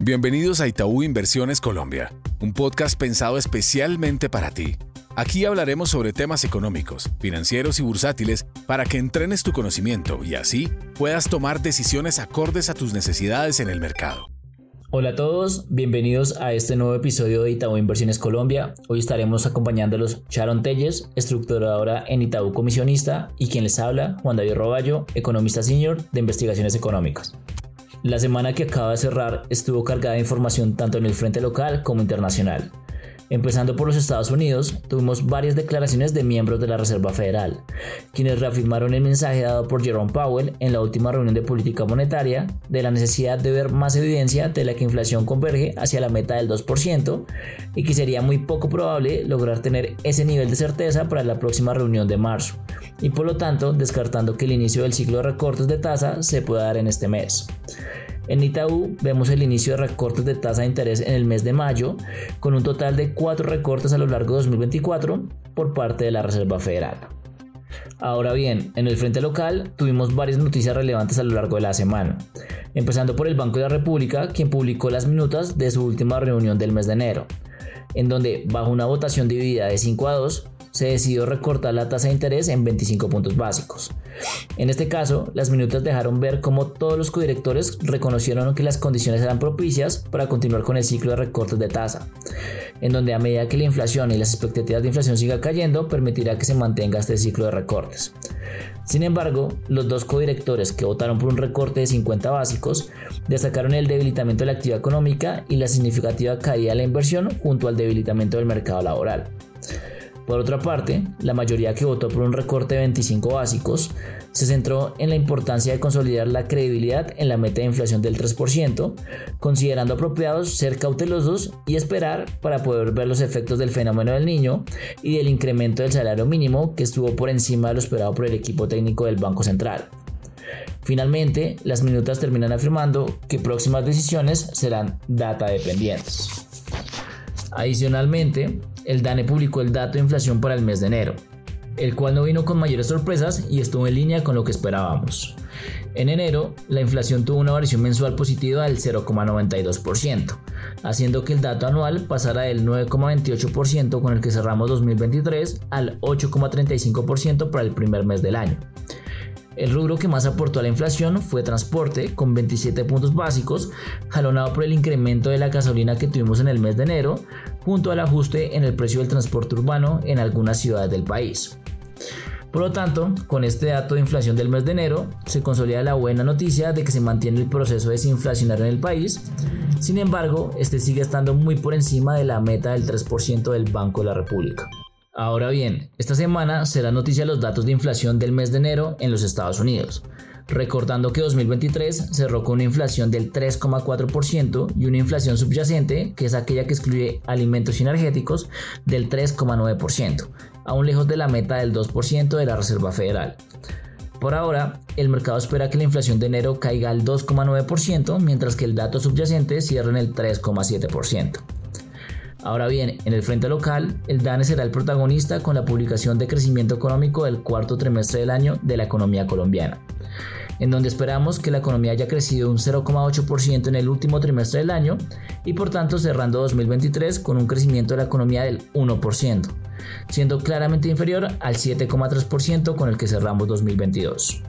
Bienvenidos a Itaú Inversiones Colombia, un podcast pensado especialmente para ti. Aquí hablaremos sobre temas económicos, financieros y bursátiles para que entrenes tu conocimiento y así puedas tomar decisiones acordes a tus necesidades en el mercado. Hola a todos, bienvenidos a este nuevo episodio de Itaú Inversiones Colombia. Hoy estaremos acompañándolos Sharon Telles, estructuradora en Itaú Comisionista, y quien les habla, Juan David Roballo, economista senior de investigaciones económicas. La semana que acaba de cerrar estuvo cargada de información tanto en el frente local como internacional. Empezando por los Estados Unidos, tuvimos varias declaraciones de miembros de la Reserva Federal, quienes reafirmaron el mensaje dado por Jerome Powell en la última reunión de política monetaria de la necesidad de ver más evidencia de la que inflación converge hacia la meta del 2% y que sería muy poco probable lograr tener ese nivel de certeza para la próxima reunión de marzo, y por lo tanto descartando que el inicio del ciclo de recortes de tasa se pueda dar en este mes. En Itaú vemos el inicio de recortes de tasa de interés en el mes de mayo, con un total de cuatro recortes a lo largo de 2024 por parte de la Reserva Federal. Ahora bien, en el frente local tuvimos varias noticias relevantes a lo largo de la semana, empezando por el Banco de la República, quien publicó las minutas de su última reunión del mes de enero, en donde, bajo una votación dividida de 5 a 2, se decidió recortar la tasa de interés en 25 puntos básicos. En este caso, las minutas dejaron ver cómo todos los codirectores reconocieron que las condiciones eran propicias para continuar con el ciclo de recortes de tasa, en donde a medida que la inflación y las expectativas de inflación sigan cayendo, permitirá que se mantenga este ciclo de recortes. Sin embargo, los dos codirectores que votaron por un recorte de 50 básicos destacaron el debilitamiento de la actividad económica y la significativa caída de la inversión junto al debilitamiento del mercado laboral. Por otra parte, la mayoría que votó por un recorte de 25 básicos se centró en la importancia de consolidar la credibilidad en la meta de inflación del 3%, considerando apropiados ser cautelosos y esperar para poder ver los efectos del fenómeno del niño y del incremento del salario mínimo que estuvo por encima de lo esperado por el equipo técnico del Banco Central. Finalmente, las minutas terminan afirmando que próximas decisiones serán data dependientes. Adicionalmente, el DANE publicó el dato de inflación para el mes de enero, el cual no vino con mayores sorpresas y estuvo en línea con lo que esperábamos. En enero, la inflación tuvo una variación mensual positiva del 0,92%, haciendo que el dato anual pasara del 9,28% con el que cerramos 2023 al 8,35% para el primer mes del año. El rubro que más aportó a la inflación fue transporte, con 27 puntos básicos, jalonado por el incremento de la gasolina que tuvimos en el mes de enero, junto al ajuste en el precio del transporte urbano en algunas ciudades del país. Por lo tanto, con este dato de inflación del mes de enero, se consolida la buena noticia de que se mantiene el proceso desinflacionario en el país. Sin embargo, este sigue estando muy por encima de la meta del 3% del Banco de la República. Ahora bien, esta semana será noticia los datos de inflación del mes de enero en los Estados Unidos, recordando que 2023 cerró con una inflación del 3,4% y una inflación subyacente, que es aquella que excluye alimentos energéticos, del 3,9%, aún lejos de la meta del 2% de la Reserva Federal. Por ahora, el mercado espera que la inflación de enero caiga al 2,9%, mientras que el dato subyacente cierre en el 3,7%. Ahora bien, en el frente local, el DANE será el protagonista con la publicación de crecimiento económico del cuarto trimestre del año de la economía colombiana, en donde esperamos que la economía haya crecido un 0,8% en el último trimestre del año y por tanto cerrando 2023 con un crecimiento de la economía del 1%, siendo claramente inferior al 7,3% con el que cerramos 2022.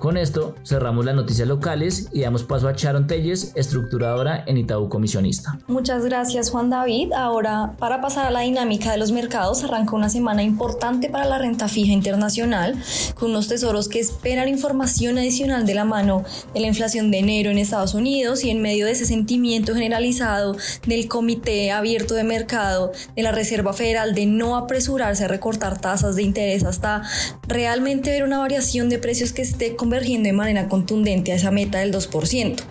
Con esto cerramos las noticias locales y damos paso a Sharon Telles, estructuradora en Itaú Comisionista. Muchas gracias Juan David. Ahora, para pasar a la dinámica de los mercados, arranca una semana importante para la renta fija internacional, con unos tesoros que esperan información adicional de la mano de la inflación de enero en Estados Unidos y en medio de ese sentimiento generalizado del Comité Abierto de Mercado de la Reserva Federal de no apresurarse a recortar tasas de interés hasta realmente ver una variación de precios que esté con convergiendo de manera contundente a esa meta del 2%.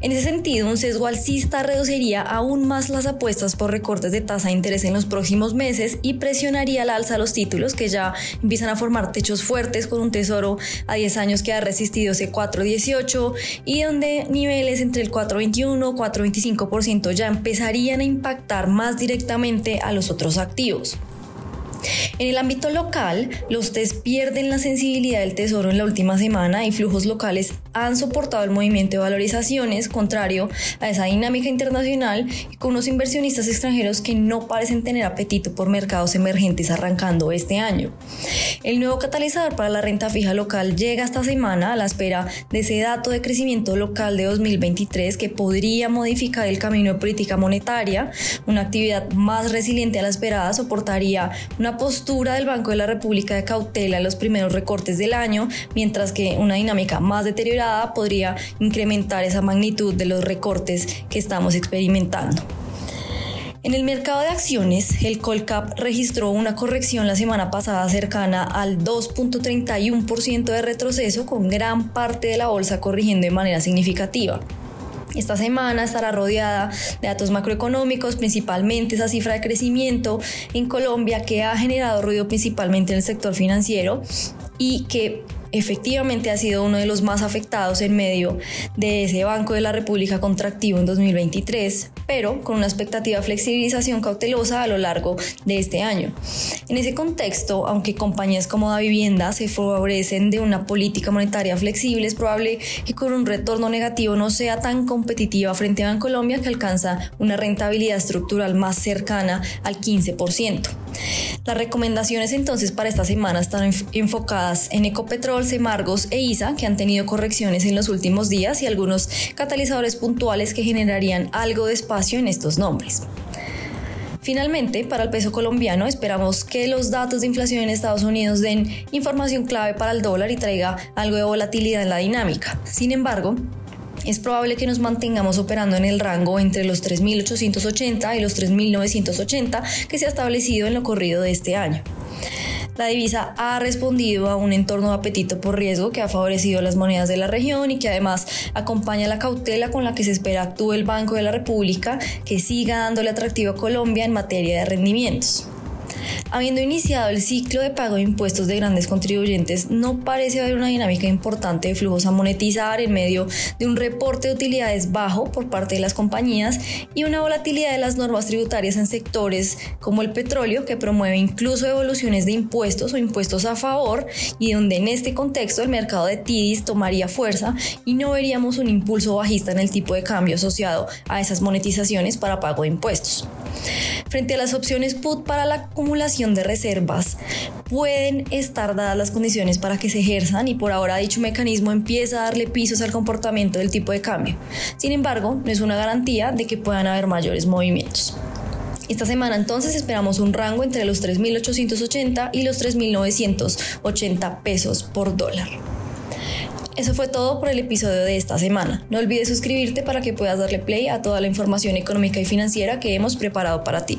En ese sentido, un sesgo alcista reduciría aún más las apuestas por recortes de tasa de interés en los próximos meses y presionaría al alza los títulos que ya empiezan a formar techos fuertes con un tesoro a 10 años que ha resistido ese 4,18 y donde niveles entre el 4,21 y 4,25% ya empezarían a impactar más directamente a los otros activos. En el ámbito local, los TES pierden la sensibilidad del tesoro en la última semana y flujos locales han soportado el movimiento de valorizaciones, contrario a esa dinámica internacional y con unos inversionistas extranjeros que no parecen tener apetito por mercados emergentes arrancando este año. El nuevo catalizador para la renta fija local llega esta semana a la espera de ese dato de crecimiento local de 2023 que podría modificar el camino de política monetaria, una actividad más resiliente a la esperada soportaría una postura del Banco de la República de cautela en los primeros recortes del año, mientras que una dinámica más deteriorada podría incrementar esa magnitud de los recortes que estamos experimentando. En el mercado de acciones, el Colcap registró una corrección la semana pasada cercana al 2.31% de retroceso, con gran parte de la bolsa corrigiendo de manera significativa. Esta semana estará rodeada de datos macroeconómicos, principalmente esa cifra de crecimiento en Colombia que ha generado ruido principalmente en el sector financiero y que efectivamente ha sido uno de los más afectados en medio de ese Banco de la República contractivo en 2023, pero con una expectativa de flexibilización cautelosa a lo largo de este año. En ese contexto, aunque compañías como Da Vivienda se favorecen de una política monetaria flexible, es probable que con un retorno negativo no sea tan competitiva frente a Bancolombia que alcanza una rentabilidad estructural más cercana al 15%. Las recomendaciones entonces para esta semana están enfocadas en Ecopetrol, Semargos e ISA, que han tenido correcciones en los últimos días y algunos catalizadores puntuales que generarían algo de espacio en estos nombres. Finalmente, para el peso colombiano, esperamos que los datos de inflación en Estados Unidos den información clave para el dólar y traiga algo de volatilidad en la dinámica. Sin embargo, es probable que nos mantengamos operando en el rango entre los 3.880 y los 3.980 que se ha establecido en lo corrido de este año. La divisa ha respondido a un entorno de apetito por riesgo que ha favorecido las monedas de la región y que además acompaña la cautela con la que se espera actúe el Banco de la República, que siga dándole atractivo a Colombia en materia de rendimientos. Habiendo iniciado el ciclo de pago de impuestos de grandes contribuyentes, no parece haber una dinámica importante de flujos a monetizar en medio de un reporte de utilidades bajo por parte de las compañías y una volatilidad de las normas tributarias en sectores como el petróleo que promueve incluso evoluciones de impuestos o impuestos a favor y donde en este contexto el mercado de TIDIS tomaría fuerza y no veríamos un impulso bajista en el tipo de cambio asociado a esas monetizaciones para pago de impuestos. Frente a las opciones PUT para la acumulación de reservas, pueden estar dadas las condiciones para que se ejerzan y por ahora dicho mecanismo empieza a darle pisos al comportamiento del tipo de cambio. Sin embargo, no es una garantía de que puedan haber mayores movimientos. Esta semana entonces esperamos un rango entre los 3.880 y los 3.980 pesos por dólar. Eso fue todo por el episodio de esta semana. No olvides suscribirte para que puedas darle play a toda la información económica y financiera que hemos preparado para ti.